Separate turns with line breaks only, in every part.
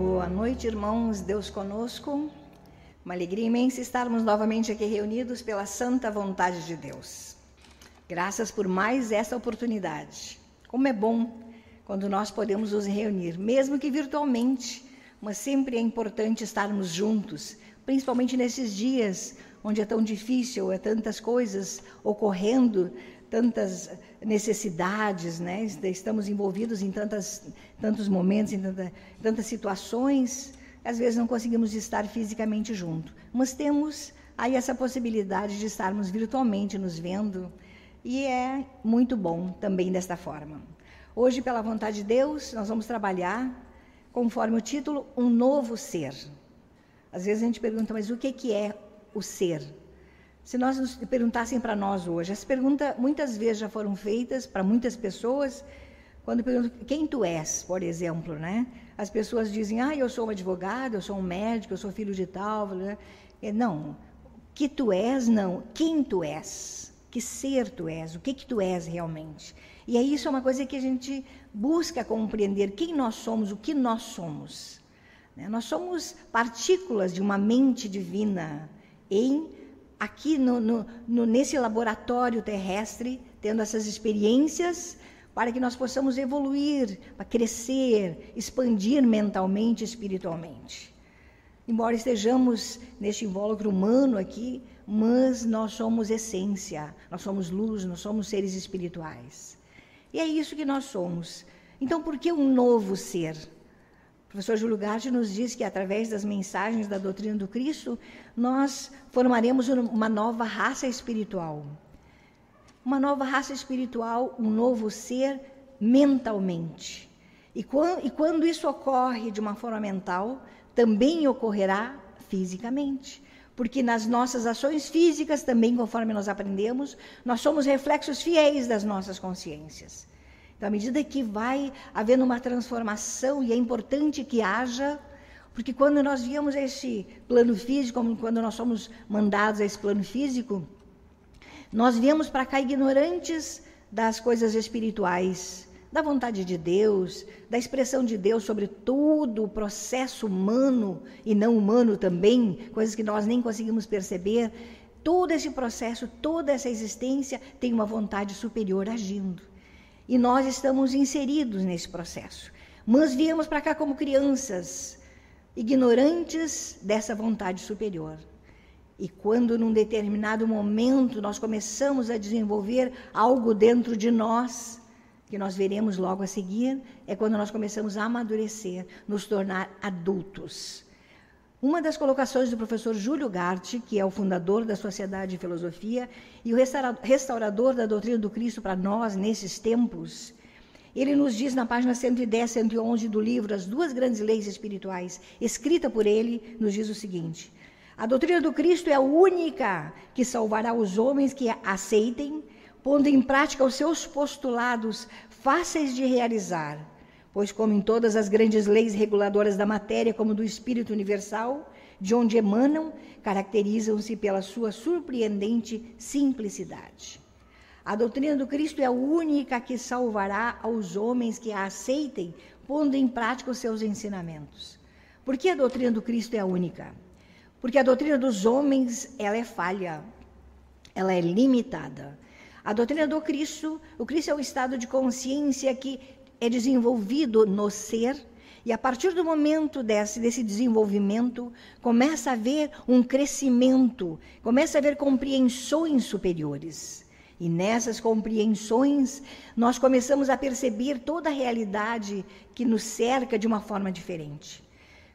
Boa noite, irmãos. Deus conosco. Uma alegria imensa estarmos novamente aqui reunidos pela santa vontade de Deus. Graças por mais essa oportunidade. Como é bom quando nós podemos nos reunir, mesmo que virtualmente, mas sempre é importante estarmos juntos, principalmente nesses dias onde é tão difícil, é tantas coisas ocorrendo, tantas necessidades, né? Estamos envolvidos em tantas, tantos momentos, em tanta, tantas situações, às vezes não conseguimos estar fisicamente junto, mas temos aí essa possibilidade de estarmos virtualmente nos vendo e é muito bom também desta forma. Hoje, pela vontade de Deus, nós vamos trabalhar conforme o título, um novo ser. Às vezes a gente pergunta, mas o que, que é o ser? Se nós nos perguntassem para nós hoje, essa pergunta muitas vezes já foram feitas para muitas pessoas, quando perguntam quem tu és, por exemplo, né? As pessoas dizem, ah, eu sou um advogado, eu sou um médico, eu sou filho de tal, né? Não, que tu és, não, quem tu és, que ser tu és, o que que tu és realmente. E aí isso é uma coisa que a gente busca compreender quem nós somos, o que nós somos. Né? Nós somos partículas de uma mente divina em aqui no, no, no, nesse laboratório terrestre, tendo essas experiências para que nós possamos evoluir, para crescer, expandir mentalmente espiritualmente. Embora estejamos neste invólucro humano aqui, mas nós somos essência, nós somos luz, nós somos seres espirituais. E é isso que nós somos. Então, por que um novo ser? O professor Júlio Gatti nos diz que, através das mensagens da doutrina do Cristo, nós formaremos uma nova raça espiritual. Uma nova raça espiritual, um novo ser mentalmente. E quando, isso ocorre de uma forma mental, também ocorrerá fisicamente porque nas nossas ações físicas também, conforme nós aprendemos, nós somos reflexos fiéis das nossas consciências. Então, à medida que vai havendo uma transformação, e é importante que haja, porque quando nós viemos a esse plano físico, quando nós somos mandados a esse plano físico, nós viemos para cá ignorantes das coisas espirituais, da vontade de Deus, da expressão de Deus sobre todo o processo humano e não humano também, coisas que nós nem conseguimos perceber. Todo esse processo, toda essa existência tem uma vontade superior agindo. E nós estamos inseridos nesse processo. Mas viemos para cá como crianças, ignorantes dessa vontade superior. E quando, num determinado momento, nós começamos a desenvolver algo dentro de nós, que nós veremos logo a seguir, é quando nós começamos a amadurecer, nos tornar adultos. Uma das colocações do professor Júlio Garte, que é o fundador da Sociedade de Filosofia e o restaurador da doutrina do Cristo para nós nesses tempos, ele nos diz na página 110, 111 do livro As Duas Grandes Leis Espirituais, escrita por ele, nos diz o seguinte: A doutrina do Cristo é a única que salvará os homens que a aceitem pondo em prática os seus postulados fáceis de realizar, pois, como em todas as grandes leis reguladoras da matéria, como do espírito universal, de onde emanam, caracterizam-se pela sua surpreendente simplicidade. A doutrina do Cristo é a única que salvará aos homens que a aceitem, pondo em prática os seus ensinamentos. Por que a doutrina do Cristo é a única? Porque a doutrina dos homens, ela é falha, ela é limitada. A doutrina do Cristo, o Cristo é o estado de consciência que é desenvolvido no ser, e a partir do momento desse, desse desenvolvimento, começa a haver um crescimento, começa a haver compreensões superiores. E nessas compreensões, nós começamos a perceber toda a realidade que nos cerca de uma forma diferente.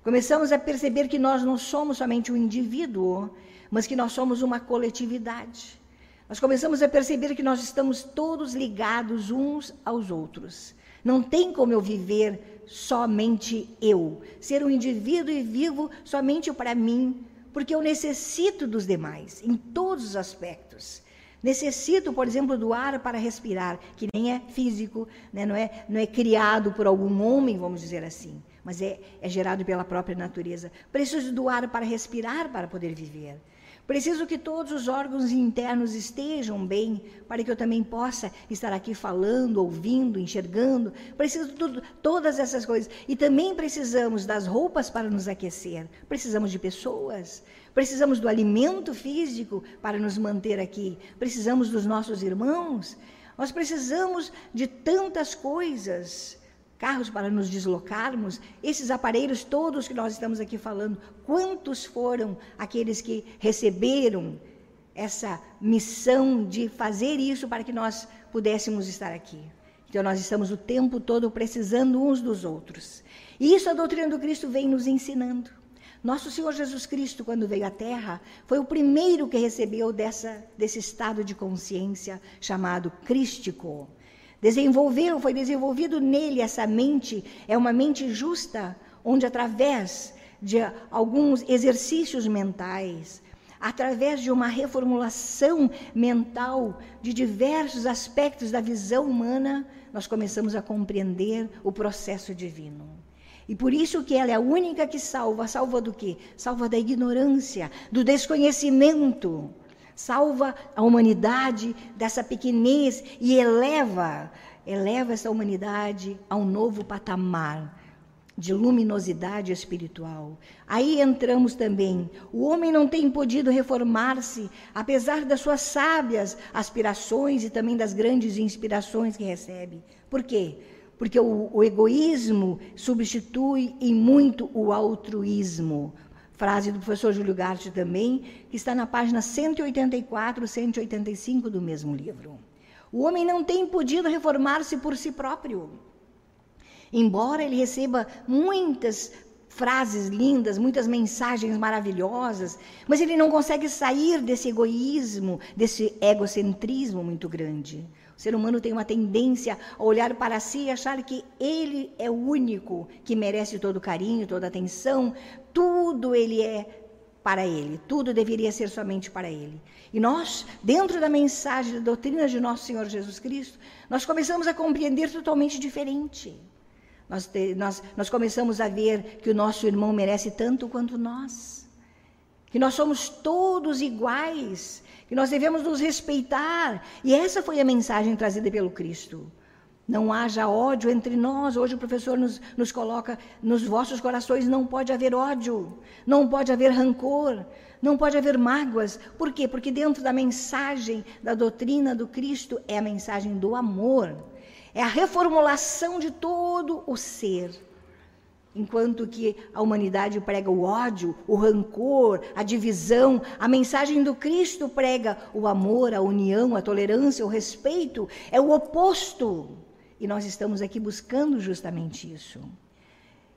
Começamos a perceber que nós não somos somente um indivíduo, mas que nós somos uma coletividade. Nós começamos a perceber que nós estamos todos ligados uns aos outros. Não tem como eu viver somente eu, ser um indivíduo e vivo somente para mim, porque eu necessito dos demais, em todos os aspectos. Necessito, por exemplo, do ar para respirar, que nem é físico, né? não, é, não é criado por algum homem, vamos dizer assim, mas é, é gerado pela própria natureza. Preciso do ar para respirar, para poder viver. Preciso que todos os órgãos internos estejam bem, para que eu também possa estar aqui falando, ouvindo, enxergando. Preciso de tudo, todas essas coisas. E também precisamos das roupas para nos aquecer. Precisamos de pessoas. Precisamos do alimento físico para nos manter aqui. Precisamos dos nossos irmãos. Nós precisamos de tantas coisas carros para nos deslocarmos, esses aparelhos todos que nós estamos aqui falando, quantos foram aqueles que receberam essa missão de fazer isso para que nós pudéssemos estar aqui? Então, nós estamos o tempo todo precisando uns dos outros. E isso a doutrina do Cristo vem nos ensinando. Nosso Senhor Jesus Cristo, quando veio à Terra, foi o primeiro que recebeu dessa, desse estado de consciência chamado crístico. Desenvolveu, foi desenvolvido nele essa mente, é uma mente justa, onde através de alguns exercícios mentais, através de uma reformulação mental de diversos aspectos da visão humana, nós começamos a compreender o processo divino. E por isso que ela é a única que salva. Salva do quê? Salva da ignorância, do desconhecimento salva a humanidade dessa pequenez e eleva, eleva essa humanidade a um novo patamar de luminosidade espiritual. Aí entramos também. O homem não tem podido reformar-se, apesar das suas sábias aspirações e também das grandes inspirações que recebe. Por quê? Porque o, o egoísmo substitui em muito o altruísmo frase do professor Júlio Garte também, que está na página 184, 185 do mesmo livro. O homem não tem podido reformar-se por si próprio. Embora ele receba muitas frases lindas, muitas mensagens maravilhosas, mas ele não consegue sair desse egoísmo, desse egocentrismo muito grande. O ser humano tem uma tendência a olhar para si e achar que ele é o único que merece todo carinho, toda atenção, tudo ele é para ele, tudo deveria ser somente para ele. E nós, dentro da mensagem da doutrina de nosso Senhor Jesus Cristo, nós começamos a compreender totalmente diferente. Nós, nós, nós começamos a ver que o nosso irmão merece tanto quanto nós, que nós somos todos iguais, que nós devemos nos respeitar. E essa foi a mensagem trazida pelo Cristo. Não haja ódio entre nós. Hoje o professor nos, nos coloca: nos vossos corações não pode haver ódio, não pode haver rancor, não pode haver mágoas. Por quê? Porque dentro da mensagem da doutrina do Cristo é a mensagem do amor, é a reformulação de todo o ser. Enquanto que a humanidade prega o ódio, o rancor, a divisão, a mensagem do Cristo prega o amor, a união, a tolerância, o respeito, é o oposto. E nós estamos aqui buscando justamente isso.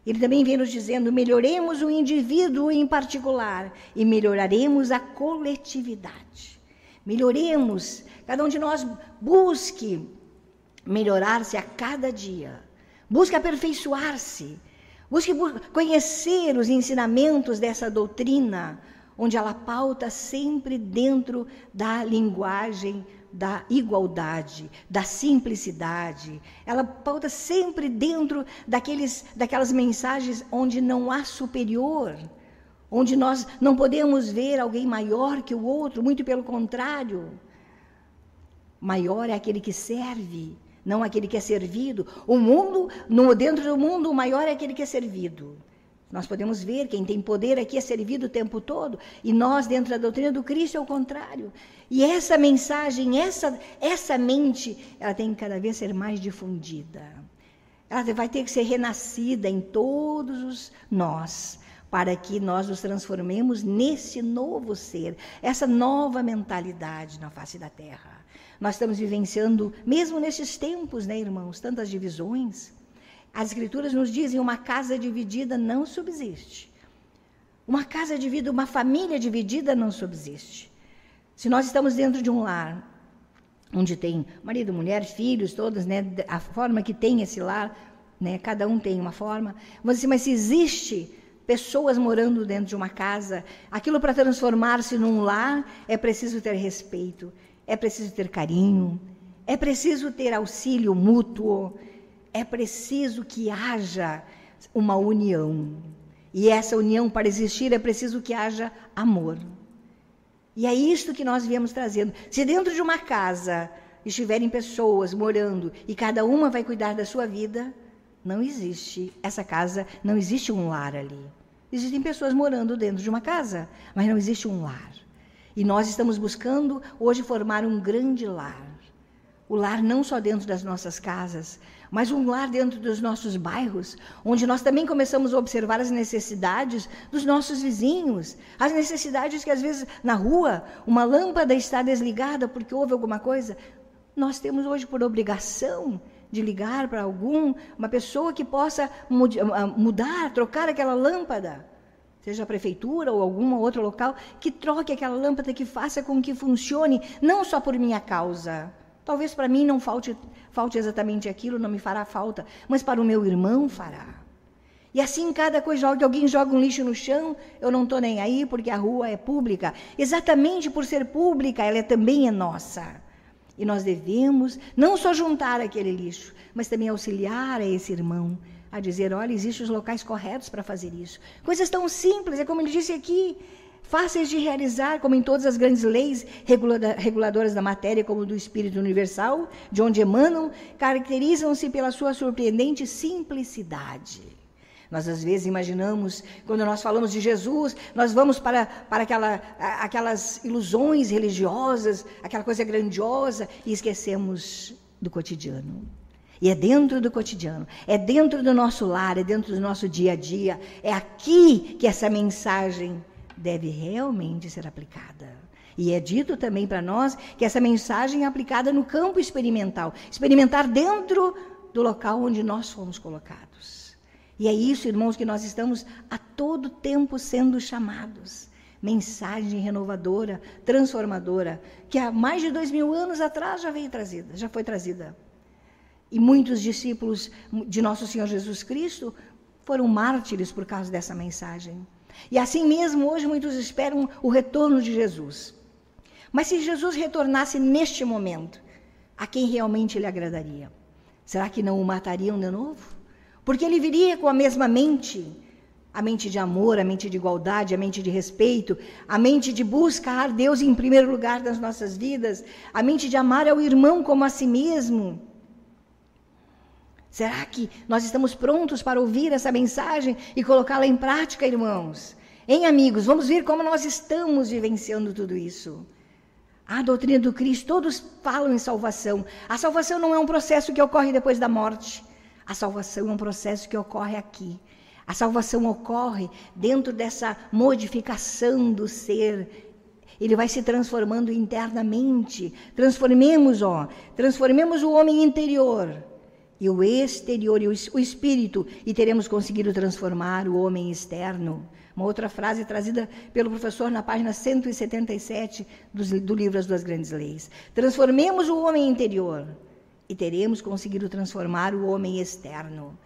Ele também vem nos dizendo: melhoremos o indivíduo em particular e melhoraremos a coletividade. Melhoremos, cada um de nós busque melhorar-se a cada dia, busque aperfeiçoar-se Busque conhecer os ensinamentos dessa doutrina, onde ela pauta sempre dentro da linguagem da igualdade, da simplicidade. Ela pauta sempre dentro daqueles, daquelas mensagens onde não há superior, onde nós não podemos ver alguém maior que o outro, muito pelo contrário. Maior é aquele que serve, não aquele que é servido. O mundo, no, dentro do mundo, o maior é aquele que é servido. Nós podemos ver, quem tem poder aqui é servido o tempo todo, e nós, dentro da doutrina do Cristo, é o contrário. E essa mensagem, essa, essa mente, ela tem que cada vez ser mais difundida. Ela vai ter que ser renascida em todos os nós, para que nós nos transformemos nesse novo ser, essa nova mentalidade na face da terra. Nós estamos vivenciando, mesmo nesses tempos, né, irmãos, tantas divisões. As Escrituras nos dizem: uma casa dividida não subsiste. Uma casa dividida, uma família dividida não subsiste. Se nós estamos dentro de um lar, onde tem marido, mulher, filhos, todos, né, a forma que tem esse lar, né, cada um tem uma forma. Mas, mas se existe pessoas morando dentro de uma casa, aquilo para transformar-se num lar é preciso ter respeito, é preciso ter carinho, é preciso ter auxílio mútuo, é preciso que haja uma união. E essa união, para existir, é preciso que haja amor. E é isto que nós viemos trazendo. Se dentro de uma casa estiverem pessoas morando e cada uma vai cuidar da sua vida, não existe essa casa, não existe um lar ali. Existem pessoas morando dentro de uma casa, mas não existe um lar. E nós estamos buscando hoje formar um grande lar. O lar não só dentro das nossas casas, mas um lar dentro dos nossos bairros, onde nós também começamos a observar as necessidades dos nossos vizinhos, as necessidades que às vezes na rua uma lâmpada está desligada porque houve alguma coisa. Nós temos hoje por obrigação de ligar para algum, uma pessoa que possa ah, mudar, trocar aquela lâmpada, seja a prefeitura ou algum outro local, que troque aquela lâmpada, que faça com que funcione, não só por minha causa. Talvez para mim não falte, falte exatamente aquilo, não me fará falta, mas para o meu irmão fará. E assim, cada coisa que alguém joga um lixo no chão, eu não estou nem aí, porque a rua é pública. Exatamente por ser pública, ela é, também é nossa. E nós devemos não só juntar aquele lixo, mas também auxiliar a esse irmão a dizer: olha, existem os locais corretos para fazer isso. Coisas tão simples, é como ele disse aqui, fáceis de realizar, como em todas as grandes leis reguladoras da matéria, como do Espírito Universal, de onde emanam, caracterizam-se pela sua surpreendente simplicidade. Nós às vezes imaginamos, quando nós falamos de Jesus, nós vamos para, para aquela, aquelas ilusões religiosas, aquela coisa grandiosa, e esquecemos do cotidiano. E é dentro do cotidiano, é dentro do nosso lar, é dentro do nosso dia a dia, é aqui que essa mensagem deve realmente ser aplicada. E é dito também para nós que essa mensagem é aplicada no campo experimental experimentar dentro do local onde nós fomos colocados. E é isso, irmãos, que nós estamos a todo tempo sendo chamados. Mensagem renovadora, transformadora, que há mais de dois mil anos atrás já veio trazida, já foi trazida. E muitos discípulos de nosso Senhor Jesus Cristo foram mártires por causa dessa mensagem. E assim mesmo, hoje muitos esperam o retorno de Jesus. Mas se Jesus retornasse neste momento, a quem realmente ele agradaria? Será que não o matariam de novo? Porque ele viria com a mesma mente, a mente de amor, a mente de igualdade, a mente de respeito, a mente de buscar Deus em primeiro lugar nas nossas vidas, a mente de amar ao irmão como a si mesmo. Será que nós estamos prontos para ouvir essa mensagem e colocá-la em prática, irmãos? Em amigos, vamos ver como nós estamos vivenciando tudo isso. A doutrina do Cristo, todos falam em salvação. A salvação não é um processo que ocorre depois da morte. A salvação é um processo que ocorre aqui. A salvação ocorre dentro dessa modificação do ser. Ele vai se transformando internamente. Transformemos, ó, transformemos o homem interior e o exterior e o espírito e teremos conseguido transformar o homem externo. Uma outra frase trazida pelo professor na página 177 do, do livro As Duas Grandes Leis. Transformemos o homem interior e teremos conseguido transformar o homem externo.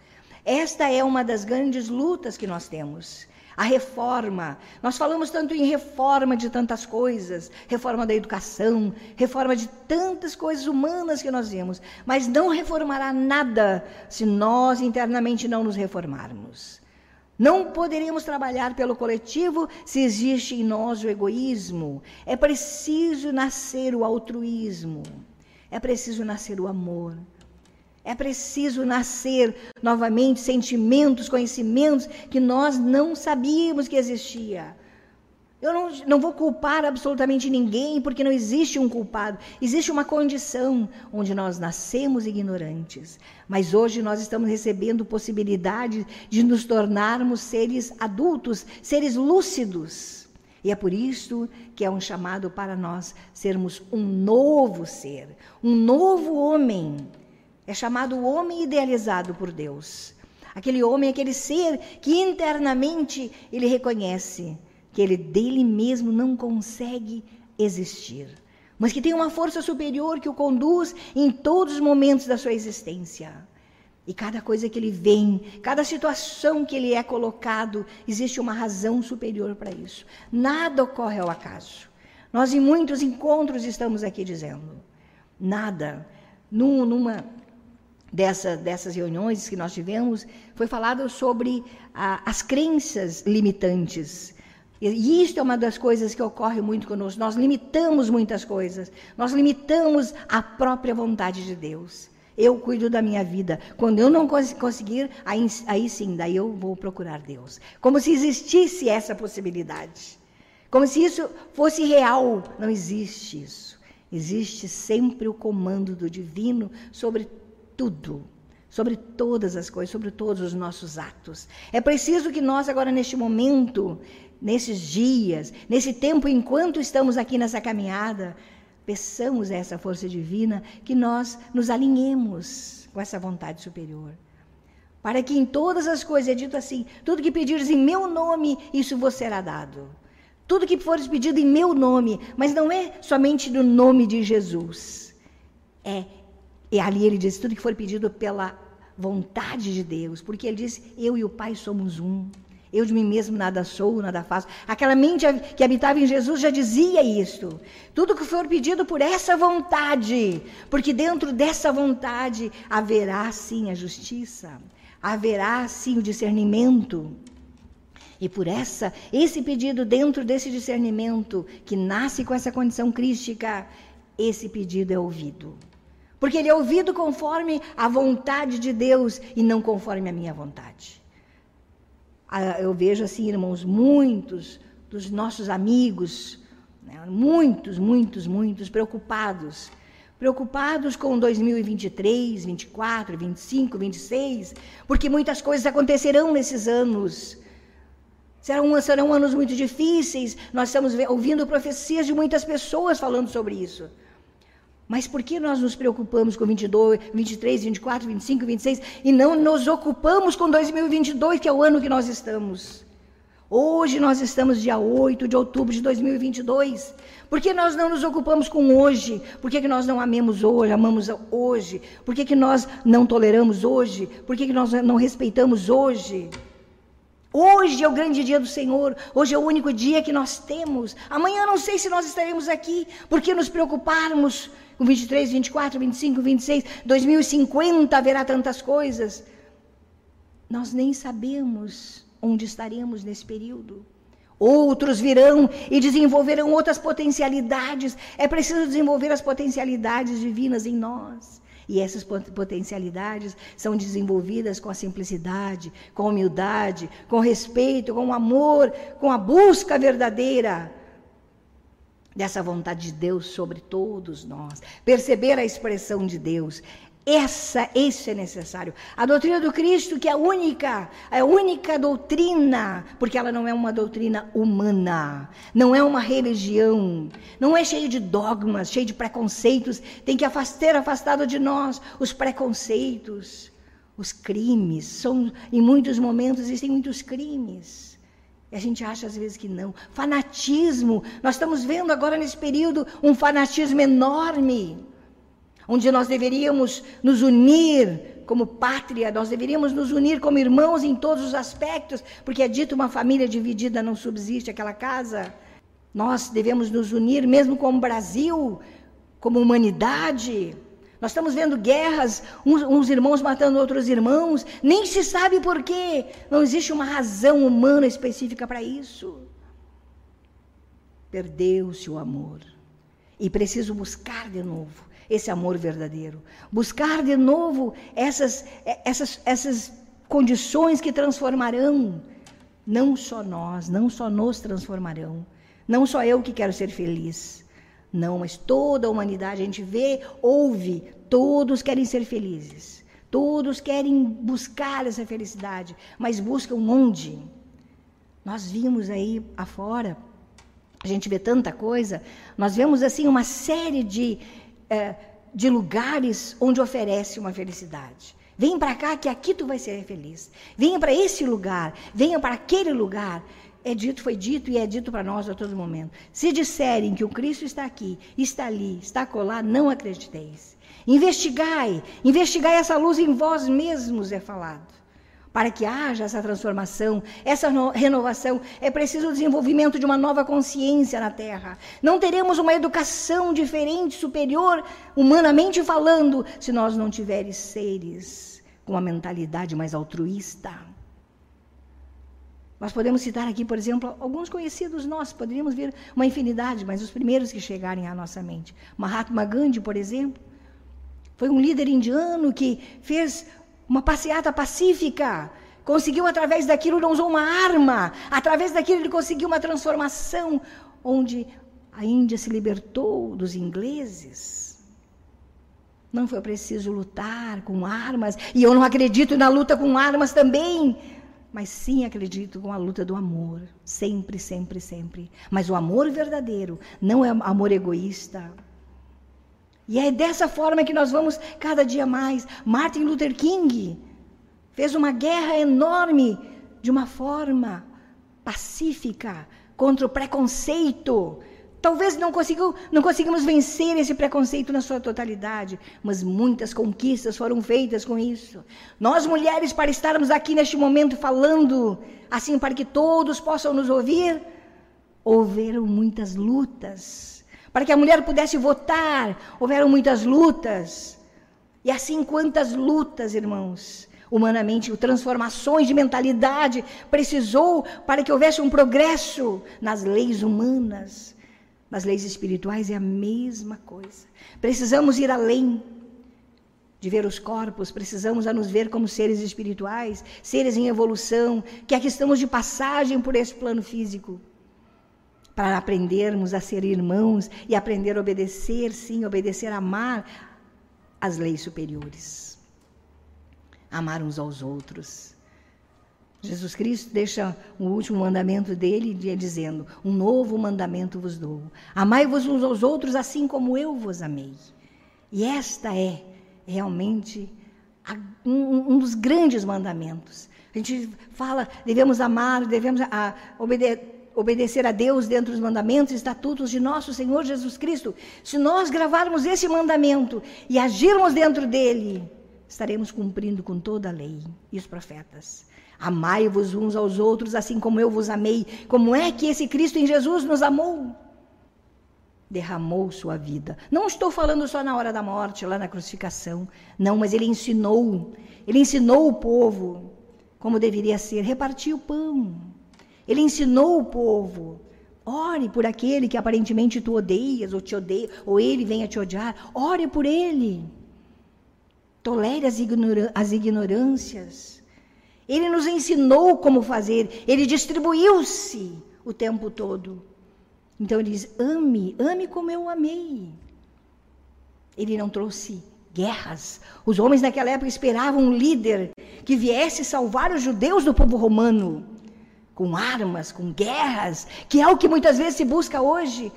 Esta é uma das grandes lutas que nós temos. A reforma. Nós falamos tanto em reforma de tantas coisas, reforma da educação, reforma de tantas coisas humanas que nós vemos, mas não reformará nada se nós internamente não nos reformarmos. Não poderíamos trabalhar pelo coletivo se existe em nós o egoísmo. É preciso nascer o altruísmo. É preciso nascer o amor. É preciso nascer novamente sentimentos, conhecimentos que nós não sabíamos que existia. Eu não, não, vou culpar absolutamente ninguém, porque não existe um culpado. Existe uma condição onde nós nascemos ignorantes. Mas hoje nós estamos recebendo possibilidade de nos tornarmos seres adultos, seres lúcidos. E é por isso que é um chamado para nós sermos um novo ser, um novo homem. É chamado o homem idealizado por Deus. Aquele homem, aquele ser que internamente ele reconhece que ele dele mesmo não consegue existir, mas que tem uma força superior que o conduz em todos os momentos da sua existência. E cada coisa que ele vem, cada situação que ele é colocado, existe uma razão superior para isso. Nada ocorre ao acaso. Nós, em muitos encontros, estamos aqui dizendo: nada. Num, numa dessa, dessas reuniões que nós tivemos, foi falado sobre a, as crenças limitantes. E isto é uma das coisas que ocorre muito conosco. Nós limitamos muitas coisas. Nós limitamos a própria vontade de Deus. Eu cuido da minha vida. Quando eu não conseguir, aí, aí sim, daí eu vou procurar Deus. Como se existisse essa possibilidade. Como se isso fosse real. Não existe isso. Existe sempre o comando do divino sobre tudo sobre todas as coisas, sobre todos os nossos atos. É preciso que nós, agora, neste momento, nesses dias, nesse tempo, enquanto estamos aqui nessa caminhada, peçamos a essa força divina que nós nos alinhemos com essa vontade superior. Para que em todas as coisas, é dito assim: tudo que pedires em meu nome, isso vos será dado. Tudo que fores pedido em meu nome, mas não é somente no nome de Jesus. É, e ali ele diz: tudo que for pedido pela vontade de Deus, porque ele diz: Eu e o Pai somos um. Eu de mim mesmo nada sou, nada faço. Aquela mente que habitava em Jesus já dizia isto. Tudo que for pedido por essa vontade, porque dentro dessa vontade haverá sim a justiça, haverá sim o discernimento. E por essa, esse pedido dentro desse discernimento que nasce com essa condição crística, esse pedido é ouvido. Porque ele é ouvido conforme a vontade de Deus e não conforme a minha vontade. Ah, eu vejo assim, irmãos, muitos dos nossos amigos, né, muitos, muitos, muitos preocupados. Preocupados com 2023, 24, 25, 26, porque muitas coisas acontecerão nesses anos. Serão, serão anos muito difíceis. Nós estamos ouvindo profecias de muitas pessoas falando sobre isso. Mas por que nós nos preocupamos com 22, 23, 24, 25, 26 e não nos ocupamos com 2022, que é o ano que nós estamos? Hoje nós estamos dia 8 de outubro de 2022. Por que nós não nos ocupamos com hoje? Por que, que nós não amemos hoje, amamos hoje? Por que, que nós não toleramos hoje? Por que, que nós não respeitamos hoje? Hoje é o grande dia do Senhor, hoje é o único dia que nós temos. Amanhã não sei se nós estaremos aqui, porque nos preocuparmos com 23, 24, 25, 26, 2050 haverá tantas coisas. Nós nem sabemos onde estaremos nesse período. Outros virão e desenvolverão outras potencialidades. É preciso desenvolver as potencialidades divinas em nós. E essas potencialidades são desenvolvidas com a simplicidade, com a humildade, com respeito, com amor, com a busca verdadeira dessa vontade de Deus sobre todos nós. Perceber a expressão de Deus. Essa, isso é necessário. A doutrina do Cristo, que é única, é a única doutrina, porque ela não é uma doutrina humana, não é uma religião, não é cheia de dogmas, cheia de preconceitos. Tem que ter afastado de nós os preconceitos, os crimes. São, em muitos momentos existem muitos crimes. E a gente acha às vezes que não. Fanatismo. Nós estamos vendo agora nesse período um fanatismo enorme onde nós deveríamos nos unir como pátria, nós deveríamos nos unir como irmãos em todos os aspectos, porque é dito uma família dividida não subsiste aquela casa. Nós devemos nos unir mesmo como Brasil, como humanidade. Nós estamos vendo guerras, uns, uns, irmãos matando outros irmãos, nem se sabe por quê. Não existe uma razão humana específica para isso. Perdeu-se o amor. E preciso buscar de novo esse amor verdadeiro. Buscar de novo essas, essas, essas condições que transformarão não só nós, não só nos transformarão, não só eu que quero ser feliz, não, mas toda a humanidade, a gente vê, ouve, todos querem ser felizes, todos querem buscar essa felicidade, mas buscam onde? Nós vimos aí afora, a gente vê tanta coisa, nós vemos assim uma série de, é, de lugares onde oferece uma felicidade. Vem para cá que aqui tu vai ser feliz. Venha para esse lugar, venha para aquele lugar. É dito, foi dito e é dito para nós a todo momento. Se disserem que o Cristo está aqui, está ali, está colar, não acrediteis. Investigai, investigai essa luz em vós mesmos, é falado para que haja essa transformação, essa renovação, é preciso o desenvolvimento de uma nova consciência na Terra. Não teremos uma educação diferente, superior, humanamente falando, se nós não tivermos seres com uma mentalidade mais altruísta. Nós podemos citar aqui, por exemplo, alguns conhecidos nossos, poderíamos ver uma infinidade, mas os primeiros que chegarem à nossa mente. Mahatma Gandhi, por exemplo, foi um líder indiano que fez uma passeata pacífica, conseguiu através daquilo, não usou uma arma, através daquilo ele conseguiu uma transformação, onde a Índia se libertou dos ingleses. Não foi preciso lutar com armas, e eu não acredito na luta com armas também mas sim acredito com a luta do amor, sempre, sempre, sempre. Mas o amor verdadeiro não é amor egoísta. E é dessa forma que nós vamos cada dia mais. Martin Luther King fez uma guerra enorme de uma forma pacífica contra o preconceito, Talvez não, não conseguimos vencer esse preconceito na sua totalidade, mas muitas conquistas foram feitas com isso. Nós, mulheres, para estarmos aqui neste momento falando, assim, para que todos possam nos ouvir, houveram muitas lutas. Para que a mulher pudesse votar, houveram muitas lutas. E assim, quantas lutas, irmãos, humanamente, transformações de mentalidade precisou para que houvesse um progresso nas leis humanas nas leis espirituais é a mesma coisa. Precisamos ir além de ver os corpos, precisamos a nos ver como seres espirituais, seres em evolução, que aqui estamos de passagem por esse plano físico. Para aprendermos a ser irmãos e aprender a obedecer, sim, obedecer, amar as leis superiores. Amar uns aos outros Jesus Cristo deixa o último mandamento dele dizendo: Um novo mandamento vos dou. Amai-vos uns aos outros assim como eu vos amei. E esta é realmente um, dos grandes mandamentos. A gente fala, devemos amar, devemos a, obede obedecer a Deus dentro dos mandamentos e estatutos de nosso Senhor Jesus Cristo. Se nós gravarmos esse mandamento e agirmos dentro dele, estaremos cumprindo com toda a lei e os profetas. Amai-vos uns aos outros, assim como eu vos amei. Como é que esse Cristo em Jesus nos amou? Derramou sua vida. Não estou falando só na hora da morte, lá na crucificação. Não, mas ele ensinou. Ele ensinou o povo como deveria ser. Repartiu o pão. Ele ensinou o povo. Ore por aquele que aparentemente tu odeias ou te odeia, ou ele venha te odiar. Ore por ele. Tolere as, as ignorâncias. Ele nos ensinou como fazer, ele distribuiu-se o tempo todo. Então ele diz: ame, ame como eu amei. Ele não trouxe guerras. Os homens naquela época esperavam um líder que viesse salvar os judeus do povo romano, com armas, com guerras, que é o que muitas vezes se busca hoje.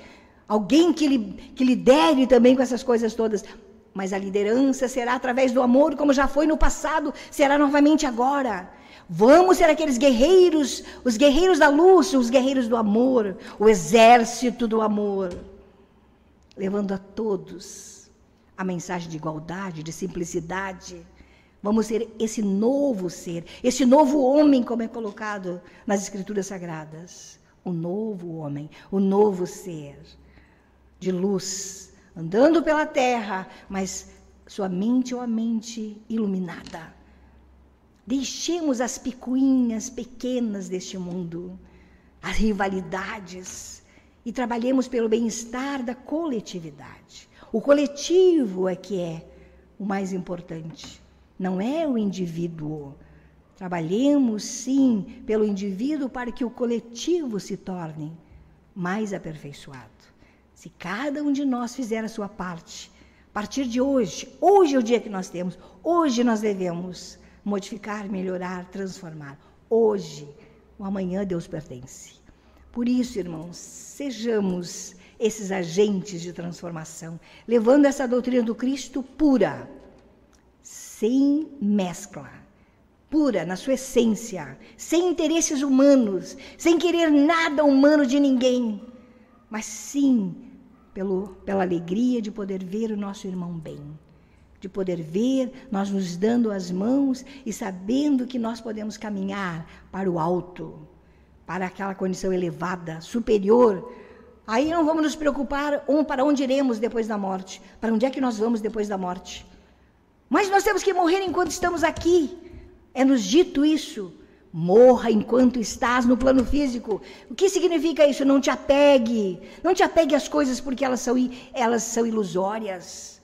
Alguém que, lhe, que lidere também com essas coisas todas. Mas a liderança será através do amor, como já foi no passado, será novamente agora. Vamos ser aqueles guerreiros, os guerreiros da luz, os guerreiros do amor, o exército do amor, levando a todos a mensagem de igualdade, de simplicidade. Vamos ser esse novo ser, esse novo homem, como é colocado nas Escrituras Sagradas. O novo homem, o novo ser de luz, andando pela terra, mas sua mente é uma mente iluminada. Deixemos as picuinhas pequenas deste mundo, as rivalidades, e trabalhemos pelo bem-estar da coletividade. O coletivo é que é o mais importante, não é o indivíduo. Trabalhemos sim pelo indivíduo para que o coletivo se torne mais aperfeiçoado. Se cada um de nós fizer a sua parte, a partir de hoje, hoje é o dia que nós temos, hoje nós devemos modificar, melhorar, transformar. Hoje, o amanhã Deus pertence. Por isso, irmãos, sejamos esses agentes de transformação, levando essa doutrina do Cristo pura, sem mescla, pura na sua essência, sem interesses humanos, sem querer nada humano de ninguém, mas sim pelo, pela alegria de poder ver o nosso irmão bem, de poder ver nós nos dando as mãos e sabendo que nós podemos caminhar para o alto, para aquela condição elevada, superior. Aí não vamos nos preocupar um para onde iremos depois da morte, para onde é que nós vamos depois da morte. Mas nós temos que morrer enquanto estamos aqui. É nos dito isso, Morra enquanto estás no plano físico. O que significa isso? Não te apegue. Não te apegue às coisas porque elas são, elas são ilusórias.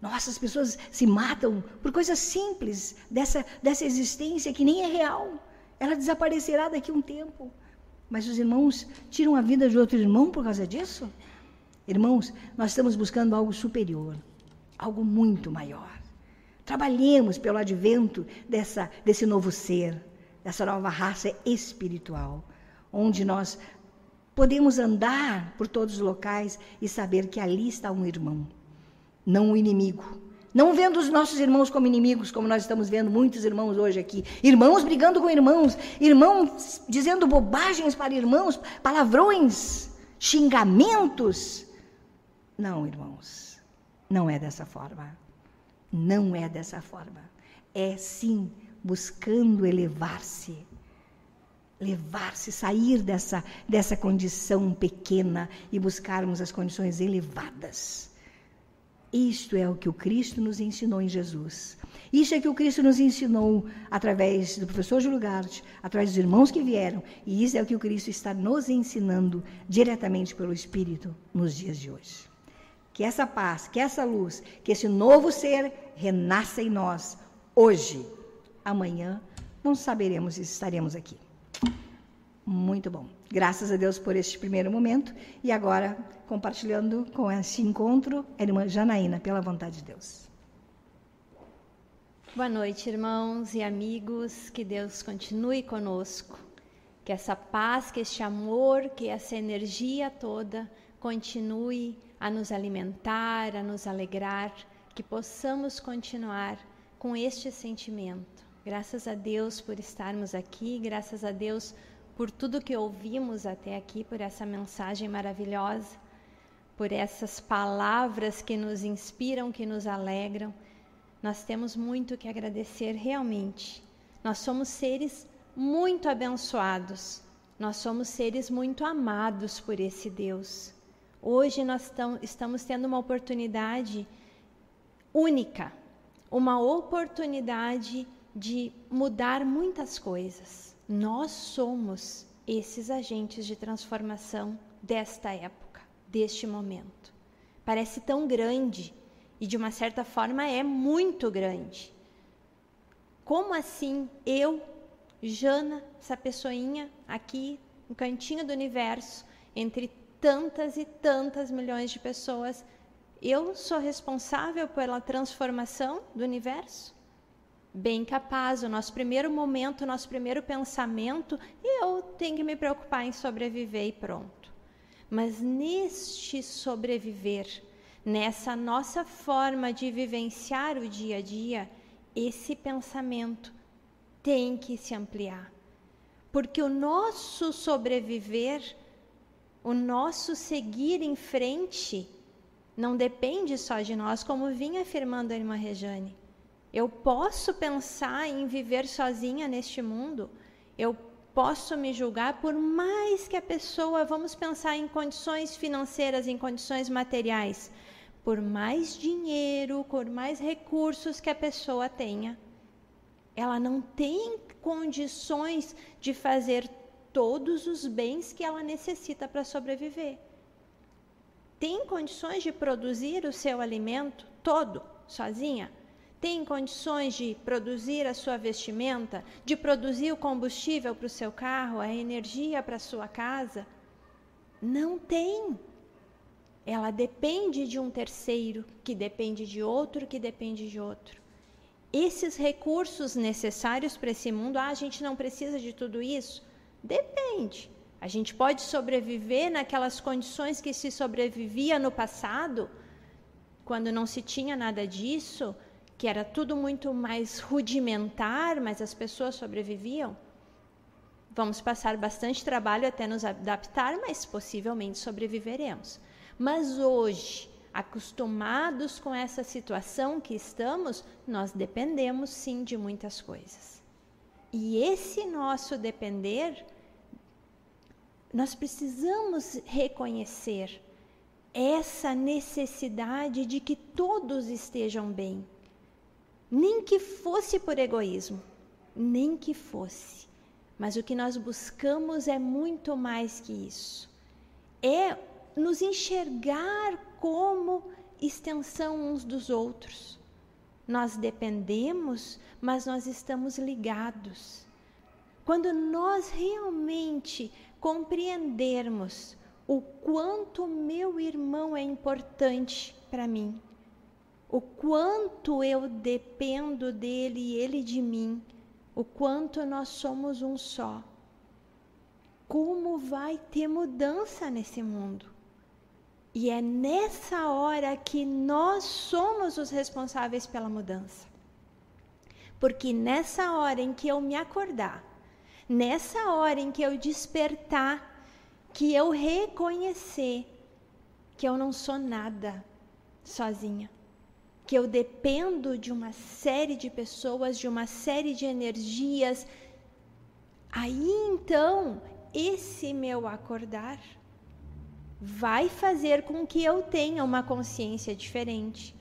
Nossa, as pessoas se matam por coisas simples dessa, dessa existência que nem é real. Ela desaparecerá daqui a um tempo. Mas os irmãos tiram a vida de outro irmão por causa disso? Irmãos, nós estamos buscando algo superior, algo muito maior. Trabalhemos pelo advento dessa, desse novo ser, dessa nova raça espiritual, onde nós podemos andar por todos os locais e saber que ali está um irmão, não um inimigo. Não vendo os nossos irmãos como inimigos, como nós estamos vendo muitos irmãos hoje aqui. Irmãos brigando com irmãos, irmãos dizendo bobagens para irmãos, palavrões, xingamentos. Não, irmãos, não é dessa forma. Não é dessa forma. É sim buscando elevar-se. Levar-se, sair dessa, dessa condição pequena e buscarmos as condições elevadas. Isto é o que o Cristo nos ensinou em Jesus. Isso é que o Cristo nos ensinou através do professor Júlio Gart, através dos irmãos que vieram. E isso é o que o Cristo está nos ensinando diretamente pelo Espírito nos dias de hoje que essa paz, que essa luz, que esse novo ser renasça em nós hoje. Amanhã não saberemos se estaremos aqui. Muito bom. Graças a Deus por este primeiro momento. E agora, compartilhando com este encontro, a irmã Janaína, pela vontade de Deus.
Boa noite, irmãos e amigos. Que Deus continue conosco. Que essa paz, que este amor, que essa energia toda continue a nos alimentar, a nos alegrar, que possamos continuar com este sentimento. Graças a Deus por estarmos aqui, graças a Deus por tudo que ouvimos até aqui, por essa mensagem maravilhosa, por essas palavras que nos inspiram, que nos alegram. Nós temos muito que agradecer realmente. Nós somos seres muito abençoados. Nós somos seres muito amados por esse Deus. Hoje nós estamos tendo uma oportunidade única, uma oportunidade de mudar muitas coisas. Nós somos esses agentes de transformação desta época, deste momento. Parece tão grande e de uma certa forma é muito grande. Como assim eu, Jana, essa pessoinha aqui no cantinho do universo, entre tantas e tantas milhões de pessoas. Eu sou responsável pela transformação do universo? Bem capaz, o nosso primeiro momento, o nosso primeiro pensamento, eu tenho que me preocupar em sobreviver e pronto. Mas neste sobreviver, nessa nossa forma de vivenciar o dia a dia, esse pensamento tem que se ampliar. Porque o nosso sobreviver o nosso seguir em frente não depende só de nós, como vinha afirmando a irmã Rejane. Eu posso pensar em viver sozinha neste mundo, eu posso me julgar, por mais que a pessoa, vamos pensar em condições financeiras, em condições materiais, por mais dinheiro, por mais recursos que a pessoa tenha, ela não tem condições de fazer todos os bens que ela necessita para sobreviver. Tem condições de produzir o seu alimento todo, sozinha? Tem condições de produzir a sua vestimenta, de produzir o combustível para o seu carro, a energia para a sua casa? Não tem. Ela depende de um terceiro, que depende de outro, que depende de outro. Esses recursos necessários para esse mundo, ah, a gente não precisa de tudo isso? Depende. A gente pode sobreviver naquelas condições que se sobrevivia no passado, quando não se tinha nada disso, que era tudo muito mais rudimentar, mas as pessoas sobreviviam. Vamos passar bastante trabalho até nos adaptar, mas possivelmente sobreviveremos. Mas hoje, acostumados com essa situação que estamos, nós dependemos sim de muitas coisas. E esse nosso depender nós precisamos reconhecer essa necessidade de que todos estejam bem. Nem que fosse por egoísmo, nem que fosse. Mas o que nós buscamos é muito mais que isso. É nos enxergar como extensão uns dos outros. Nós dependemos, mas nós estamos ligados. Quando nós realmente compreendermos o quanto meu irmão é importante para mim, o quanto eu dependo dele e ele de mim, o quanto nós somos um só. Como vai ter mudança nesse mundo? E é nessa hora que nós somos os responsáveis pela mudança. Porque nessa hora em que eu me acordar, nessa hora em que eu despertar, que eu reconhecer que eu não sou nada sozinha, que eu dependo de uma série de pessoas, de uma série de energias. Aí então, esse meu acordar vai fazer com que eu tenha uma consciência diferente,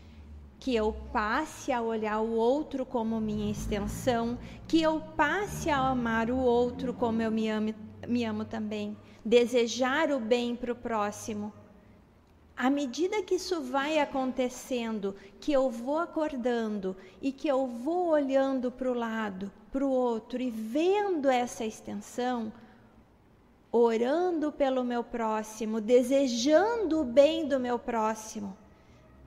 que eu passe a olhar o outro como minha extensão, que eu passe a amar o outro como eu me amo, me amo também, desejar o bem para o próximo. À medida que isso vai acontecendo, que eu vou acordando e que eu vou olhando para o lado, para o outro e vendo essa extensão, orando pelo meu próximo, desejando o bem do meu próximo,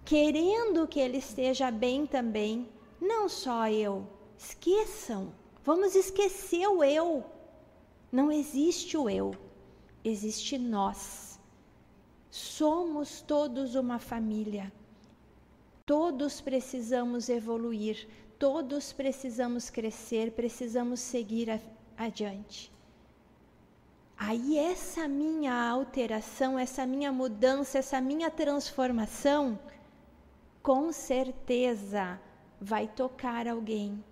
querendo que ele esteja bem também, não só eu. Esqueçam, vamos esquecer o eu. Não existe o eu, existe nós. Somos todos uma família. Todos precisamos evoluir, todos precisamos crescer, precisamos seguir a, adiante. Aí essa minha alteração, essa minha mudança, essa minha transformação, com certeza vai tocar alguém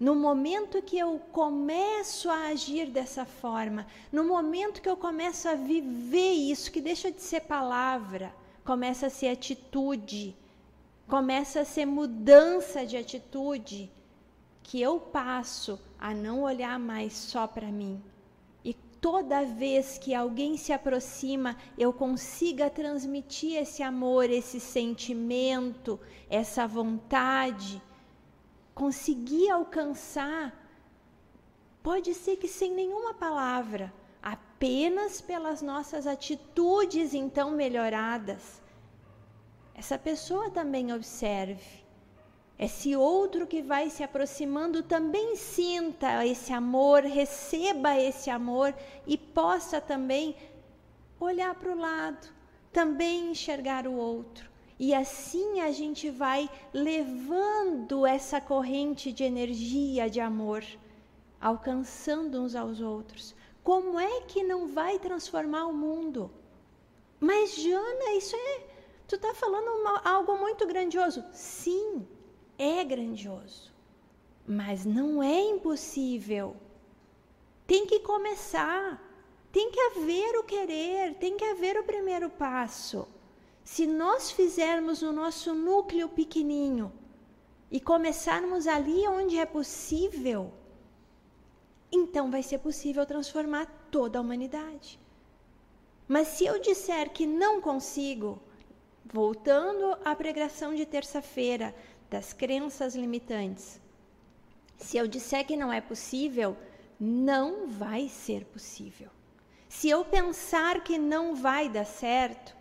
no momento que eu começo a agir dessa forma, no momento que eu começo a viver isso, que deixa de ser palavra, começa a ser atitude, começa a ser mudança de atitude, que eu passo a não olhar mais só para mim. Toda vez que alguém se aproxima, eu consiga transmitir esse amor, esse sentimento, essa vontade conseguir alcançar, pode ser que sem nenhuma palavra, apenas pelas nossas atitudes então melhoradas. Essa pessoa também observe. Esse outro que vai se aproximando também sinta esse amor, receba esse amor e possa também olhar para o lado, também enxergar o outro. E assim a gente vai levando essa corrente de energia, de amor, alcançando uns aos outros. Como é que não vai transformar o mundo? Mas, Jana, isso é. Tu está falando uma, algo muito grandioso. Sim, é grandioso. Mas não é impossível. Tem que começar. Tem que haver o querer, tem que haver o primeiro passo. Se nós fizermos o nosso núcleo pequenininho e começarmos ali onde é possível, então vai ser possível transformar toda a humanidade. Mas se eu disser que não consigo, voltando à pregação de terça-feira das crenças limitantes, se eu disser que não é possível, não vai ser possível. Se eu pensar que não vai dar certo,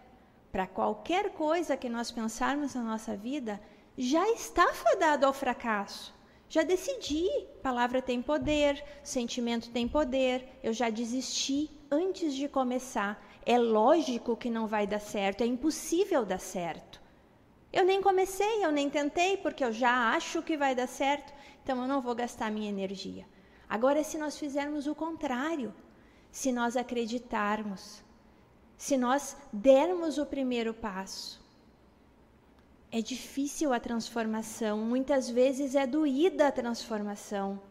para qualquer coisa que nós pensarmos na nossa vida, já está fadado ao fracasso. Já decidi, palavra tem poder, sentimento tem poder, eu já desisti antes de começar. É lógico que não vai dar certo, é impossível dar certo. Eu nem comecei, eu nem tentei, porque eu já acho que vai dar certo, então eu não vou gastar minha energia. Agora, se nós fizermos o contrário, se nós acreditarmos, se nós dermos o primeiro passo. É difícil a transformação, muitas vezes é doída a transformação.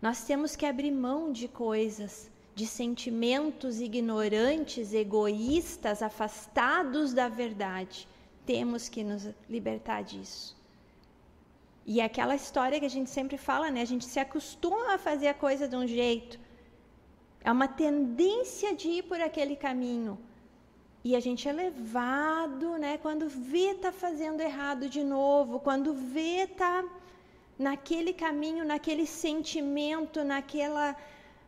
Nós temos que abrir mão de coisas, de sentimentos ignorantes, egoístas, afastados da verdade. Temos que nos libertar disso. E é aquela história que a gente sempre fala, né? A gente se acostuma a fazer a coisa de um jeito. É uma tendência de ir por aquele caminho. E a gente é levado, né? Quando vê tá fazendo errado de novo, quando vê tá naquele caminho, naquele sentimento, naquela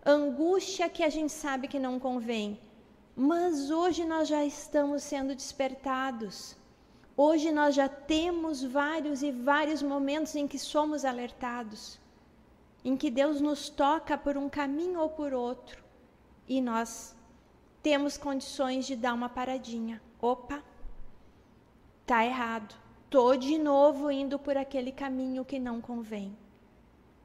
angústia que a gente sabe que não convém. Mas hoje nós já estamos sendo despertados. Hoje nós já temos vários e vários momentos em que somos alertados, em que Deus nos toca por um caminho ou por outro e nós temos condições de dar uma paradinha. Opa, tá errado. Tô de novo indo por aquele caminho que não convém.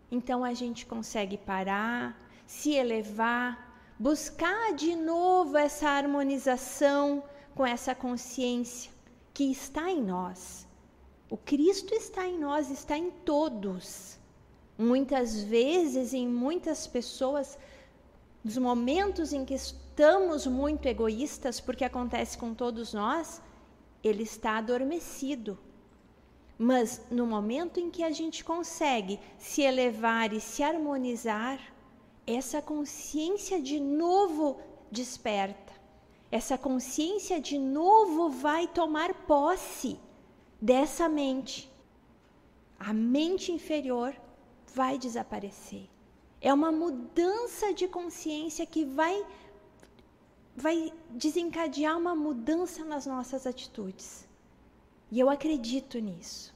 Então a gente consegue parar, se elevar, buscar de novo essa harmonização com essa consciência que está em nós. O Cristo está em nós, está em todos. Muitas vezes, em muitas pessoas, nos momentos em que estamos muito egoístas, porque acontece com todos nós, ele está adormecido. Mas no momento em que a gente consegue se elevar e se harmonizar, essa consciência de novo desperta essa consciência de novo vai tomar posse dessa mente. A mente inferior vai desaparecer. É uma mudança de consciência que vai vai desencadear uma mudança nas nossas atitudes. E eu acredito nisso.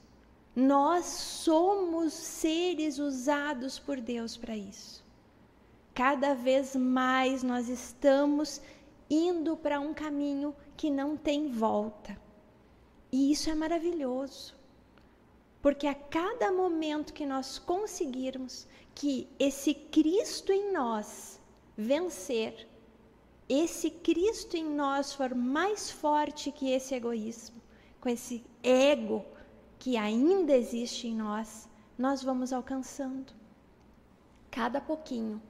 Nós somos seres usados por Deus para isso. Cada vez mais nós estamos indo para um caminho que não tem volta. E isso é maravilhoso. Porque a cada momento que nós conseguirmos que esse Cristo em nós vencer, esse Cristo em nós for mais forte que esse egoísmo, com esse ego que ainda existe em nós, nós vamos alcançando. Cada pouquinho.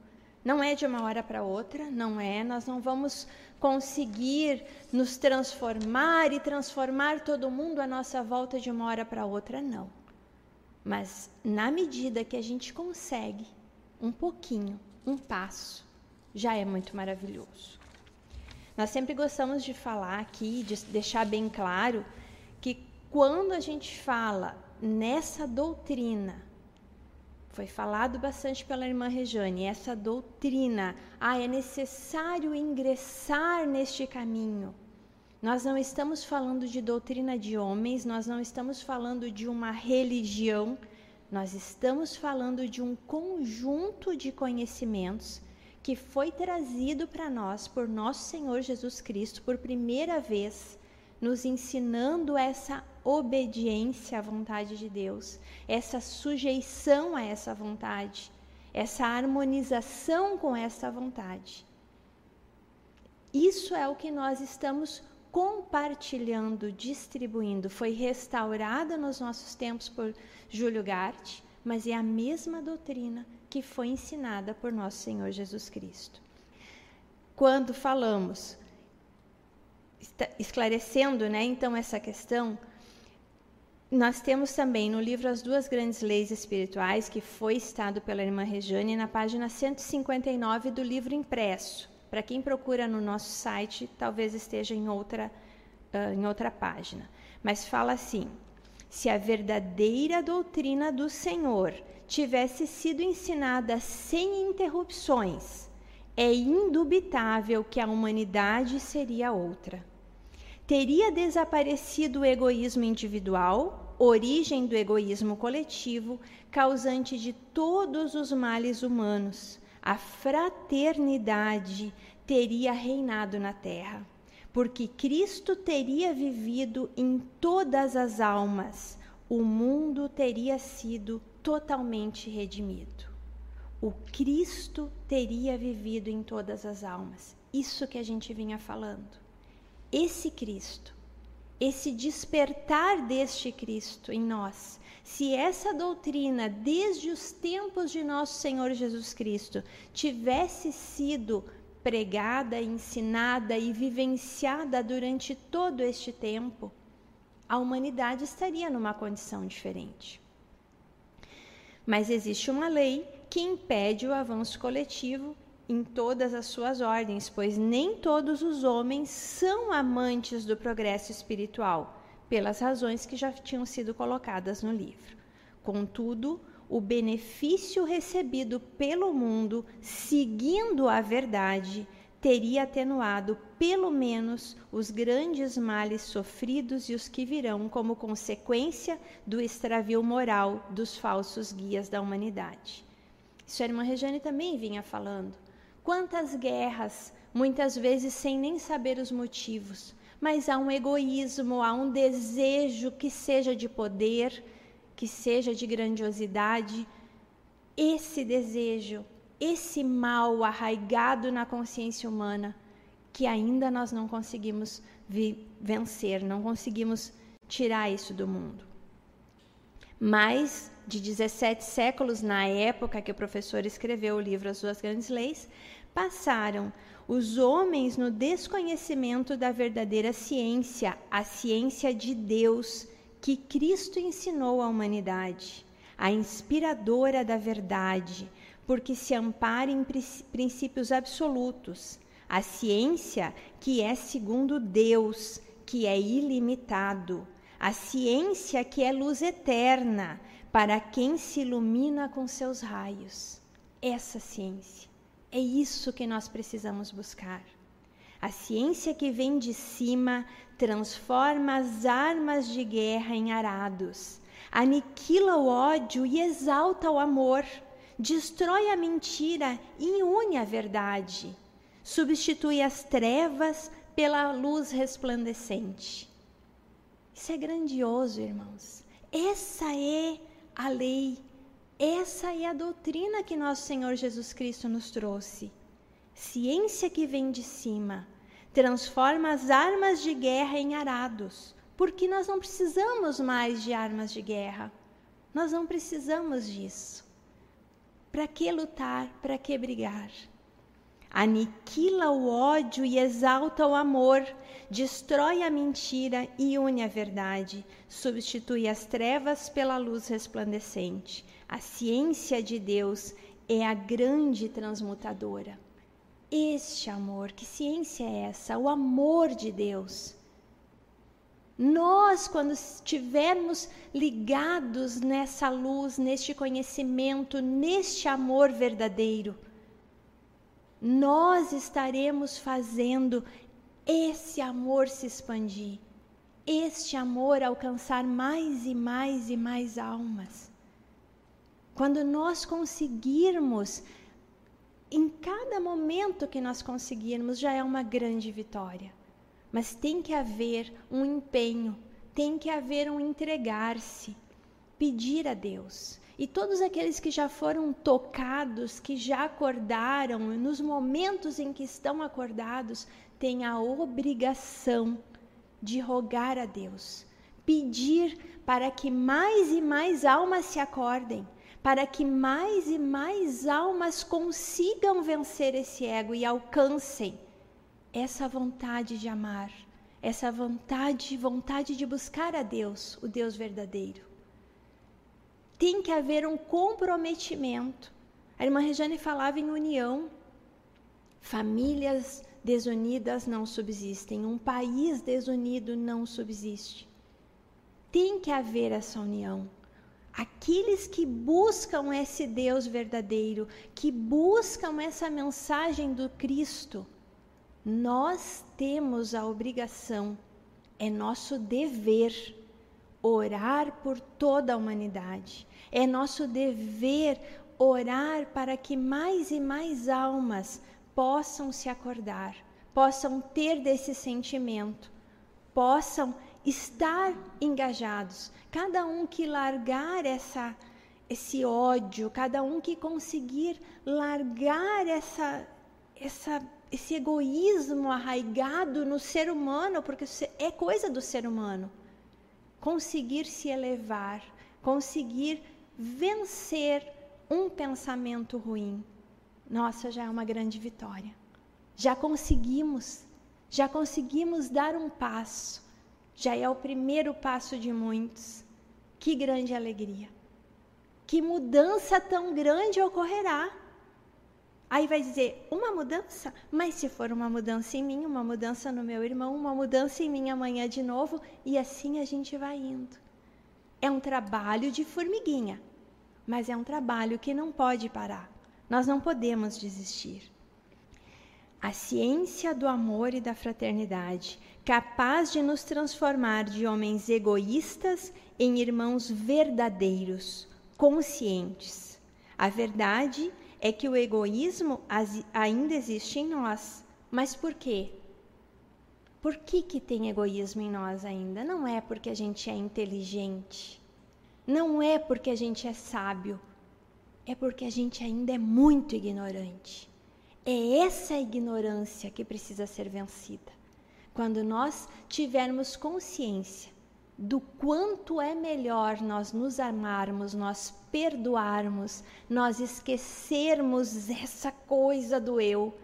Não é de uma hora para outra, não é. Nós não vamos conseguir nos transformar e transformar todo mundo à nossa volta de uma hora para outra, não. Mas na medida que a gente consegue um pouquinho, um passo, já é muito maravilhoso. Nós sempre gostamos de falar aqui, de deixar bem claro que quando a gente fala nessa doutrina foi falado bastante pela irmã Rejane, essa doutrina, ah, é necessário ingressar neste caminho. Nós não estamos falando de doutrina de homens, nós não estamos falando de uma religião, nós estamos falando de um conjunto de conhecimentos que foi trazido para nós por nosso Senhor Jesus Cristo por primeira vez, nos ensinando essa obediência à vontade de Deus, essa sujeição a essa vontade, essa harmonização com essa vontade. Isso é o que nós estamos compartilhando, distribuindo. Foi restaurada nos nossos tempos por Júlio Gart, mas é a mesma doutrina que foi ensinada por nosso Senhor Jesus Cristo. Quando falamos, esclarecendo, né, então essa questão, nós temos também no livro As Duas Grandes Leis Espirituais, que foi citado pela irmã Regiane, na página 159 do livro impresso. Para quem procura no nosso site, talvez esteja em outra, uh, em outra página. Mas fala assim: se a verdadeira doutrina do Senhor tivesse sido ensinada sem interrupções, é indubitável que a humanidade seria outra teria desaparecido o egoísmo individual, origem do egoísmo coletivo, causante de todos os males humanos. A fraternidade teria reinado na terra, porque Cristo teria vivido em todas as almas, o mundo teria sido totalmente redimido. O Cristo teria vivido em todas as almas. Isso que a gente vinha falando esse Cristo, esse despertar deste Cristo em nós, se essa doutrina, desde os tempos de nosso Senhor Jesus Cristo, tivesse sido pregada, ensinada e vivenciada durante todo este tempo, a humanidade estaria numa condição diferente. Mas existe uma lei que impede o avanço coletivo em todas as suas ordens, pois nem todos os homens são amantes do progresso espiritual, pelas razões que já tinham sido colocadas no livro. Contudo, o benefício recebido pelo mundo, seguindo a verdade, teria atenuado pelo menos os grandes males sofridos e os que virão como consequência do extravio moral dos falsos guias da humanidade. Isso a irmã Regiane também vinha falando. Quantas guerras, muitas vezes sem nem saber os motivos, mas há um egoísmo, há um desejo que seja de poder, que seja de grandiosidade. Esse desejo esse mal arraigado na consciência humana que ainda nós não conseguimos vencer, não conseguimos tirar isso do mundo. Mais de 17 séculos, na época que o professor escreveu o livro As Duas Grandes Leis, passaram os homens no desconhecimento da verdadeira ciência, a ciência de Deus que Cristo ensinou à humanidade, a inspiradora da verdade, porque se ampara em princípios absolutos. A ciência que é segundo Deus, que é ilimitado. A ciência que é luz eterna para quem se ilumina com seus raios. Essa ciência. É isso que nós precisamos buscar. A ciência que vem de cima transforma as armas de guerra em arados, aniquila o ódio e exalta o amor destrói a mentira e une a verdade, substitui as trevas pela luz resplandecente. Isso é grandioso, irmãos. Essa é a lei, essa é a doutrina que nosso Senhor Jesus Cristo nos trouxe. Ciência que vem de cima transforma as armas de guerra em arados, porque nós não precisamos mais de armas de guerra. Nós não precisamos disso. Para que lutar? Para que brigar? Aniquila o ódio e exalta o amor, destrói a mentira e une a verdade, substitui as trevas pela luz resplandecente. A ciência de Deus é a grande transmutadora. Este amor, que ciência é essa? O amor de Deus nós, quando estivermos ligados nessa luz, neste conhecimento, neste amor verdadeiro, nós estaremos fazendo esse amor se expandir, este amor alcançar mais e mais e mais almas. Quando nós conseguirmos, em cada momento que nós conseguirmos, já é uma grande vitória. Mas tem que haver um empenho, tem que haver um entregar-se, pedir a Deus. E todos aqueles que já foram tocados, que já acordaram, nos momentos em que estão acordados, têm a obrigação de rogar a Deus, pedir para que mais e mais almas se acordem, para que mais e mais almas consigam vencer esse ego e alcancem essa vontade de amar, essa vontade, vontade de buscar a Deus, o Deus verdadeiro. Tem que haver um comprometimento. A irmã Regiane falava em união. Famílias desunidas não subsistem, um país desunido não subsiste. Tem que haver essa união. Aqueles que buscam esse Deus verdadeiro, que buscam essa mensagem do Cristo, nós temos a obrigação, é nosso dever orar por toda a humanidade. É nosso dever orar para que mais e mais almas possam se acordar, possam ter desse sentimento, possam estar engajados. Cada um que largar essa esse ódio, cada um que conseguir largar essa essa esse egoísmo arraigado no ser humano, porque é coisa do ser humano. Conseguir se elevar, conseguir vencer um pensamento ruim. Nossa, já é uma grande vitória. Já conseguimos, já conseguimos dar um passo. Já é o primeiro passo de muitos. Que grande alegria. que mudança tão grande ocorrerá. Aí vai dizer, uma mudança? Mas se for uma mudança em mim, uma mudança no meu irmão, uma mudança em mim amanhã de novo, e assim a gente vai indo. É um trabalho de formiguinha, mas é um trabalho que não pode parar. Nós não podemos desistir. A ciência do amor e da fraternidade, capaz de nos transformar de homens egoístas em irmãos verdadeiros, conscientes. A verdade é que o egoísmo ainda existe em nós. Mas por quê? Por que, que tem egoísmo em nós ainda? Não é porque a gente é inteligente, não é porque a gente é sábio, é porque a gente ainda é muito ignorante. É essa ignorância que precisa ser vencida. Quando nós tivermos consciência do quanto é melhor nós nos amarmos, nós perdoarmos, nós esquecermos essa coisa do eu,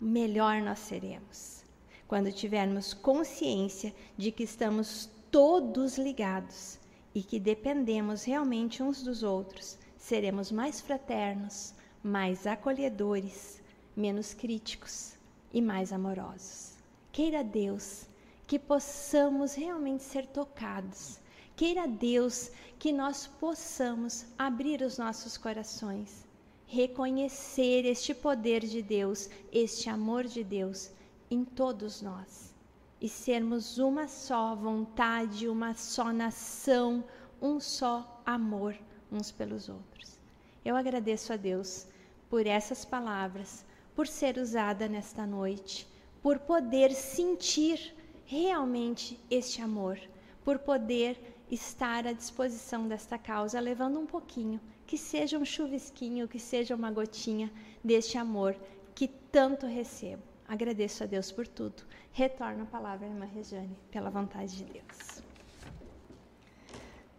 melhor nós seremos. Quando tivermos consciência de que estamos todos ligados e que dependemos realmente uns dos outros, seremos mais fraternos, mais acolhedores, menos críticos e mais amorosos. Queira Deus que possamos realmente ser tocados. Queira Deus que nós possamos abrir os nossos corações, reconhecer este poder de Deus, este amor de Deus em todos nós e sermos uma só vontade, uma só nação, um só amor uns pelos outros. Eu agradeço a Deus por essas palavras, por ser usada nesta noite, por poder sentir realmente este amor, por poder estar à disposição desta causa, levando um pouquinho, que seja um chuvisquinho, que seja uma gotinha deste amor que tanto recebo. Agradeço a Deus por tudo. Retorno a palavra à irmã Rejane, pela vontade de Deus.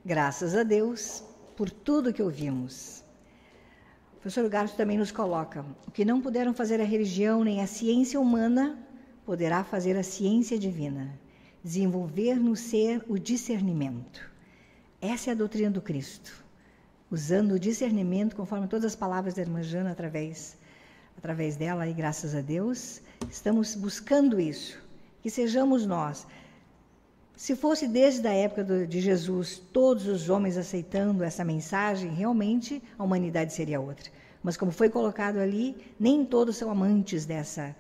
Graças a Deus por tudo que ouvimos. O professor Garto também nos coloca: o que não puderam fazer a religião nem a ciência humana, poderá fazer a ciência divina, desenvolver no ser o discernimento. Essa é a doutrina do Cristo, usando o discernimento, conforme todas as palavras da irmã Jana, através, através dela, e graças a Deus, estamos buscando isso, que sejamos nós. Se fosse desde a época do, de Jesus todos os homens aceitando essa mensagem, realmente a humanidade seria outra. Mas como foi colocado ali, nem todos são amantes dessa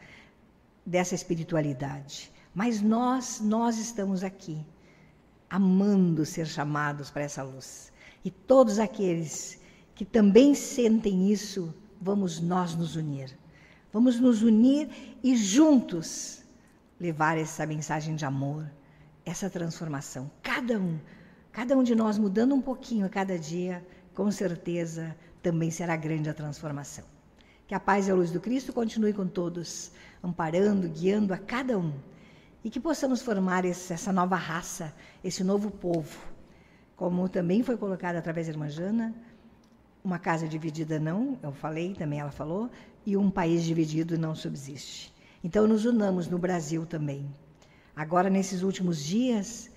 dessa espiritualidade. Mas nós, nós estamos aqui, amando ser chamados para essa luz. E todos aqueles que também sentem isso, vamos nós nos unir. Vamos nos unir e juntos levar essa mensagem de amor, essa transformação. Cada um, cada um de nós mudando um pouquinho a cada dia, com certeza também será grande a transformação. Que a paz e a luz do Cristo continue com todos amparando, guiando a cada um. E que possamos formar esse, essa nova raça, esse novo povo. Como também foi colocado através da irmã Jana, uma casa dividida não, eu falei, também ela falou, e um país dividido não subsiste. Então nos unamos no Brasil também. Agora, nesses últimos dias,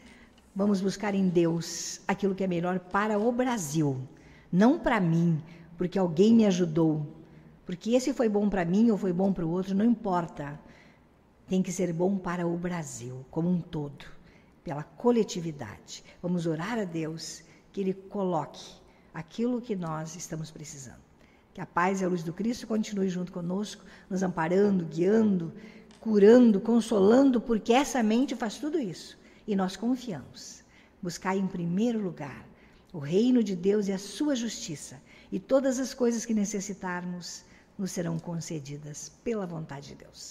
vamos buscar em Deus aquilo que é melhor para o Brasil, não para mim, porque alguém me ajudou, porque esse foi bom para mim ou foi bom para o outro, não importa. Tem que ser bom para o Brasil como um todo, pela coletividade. Vamos orar a Deus que Ele coloque aquilo que nós estamos precisando. Que a paz e a luz do Cristo continue junto conosco, nos amparando, guiando, curando, consolando, porque essa mente faz tudo isso. E nós confiamos. Buscar em primeiro lugar o reino de Deus e a sua justiça, e todas as coisas que necessitarmos nos serão concedidas pela vontade de Deus.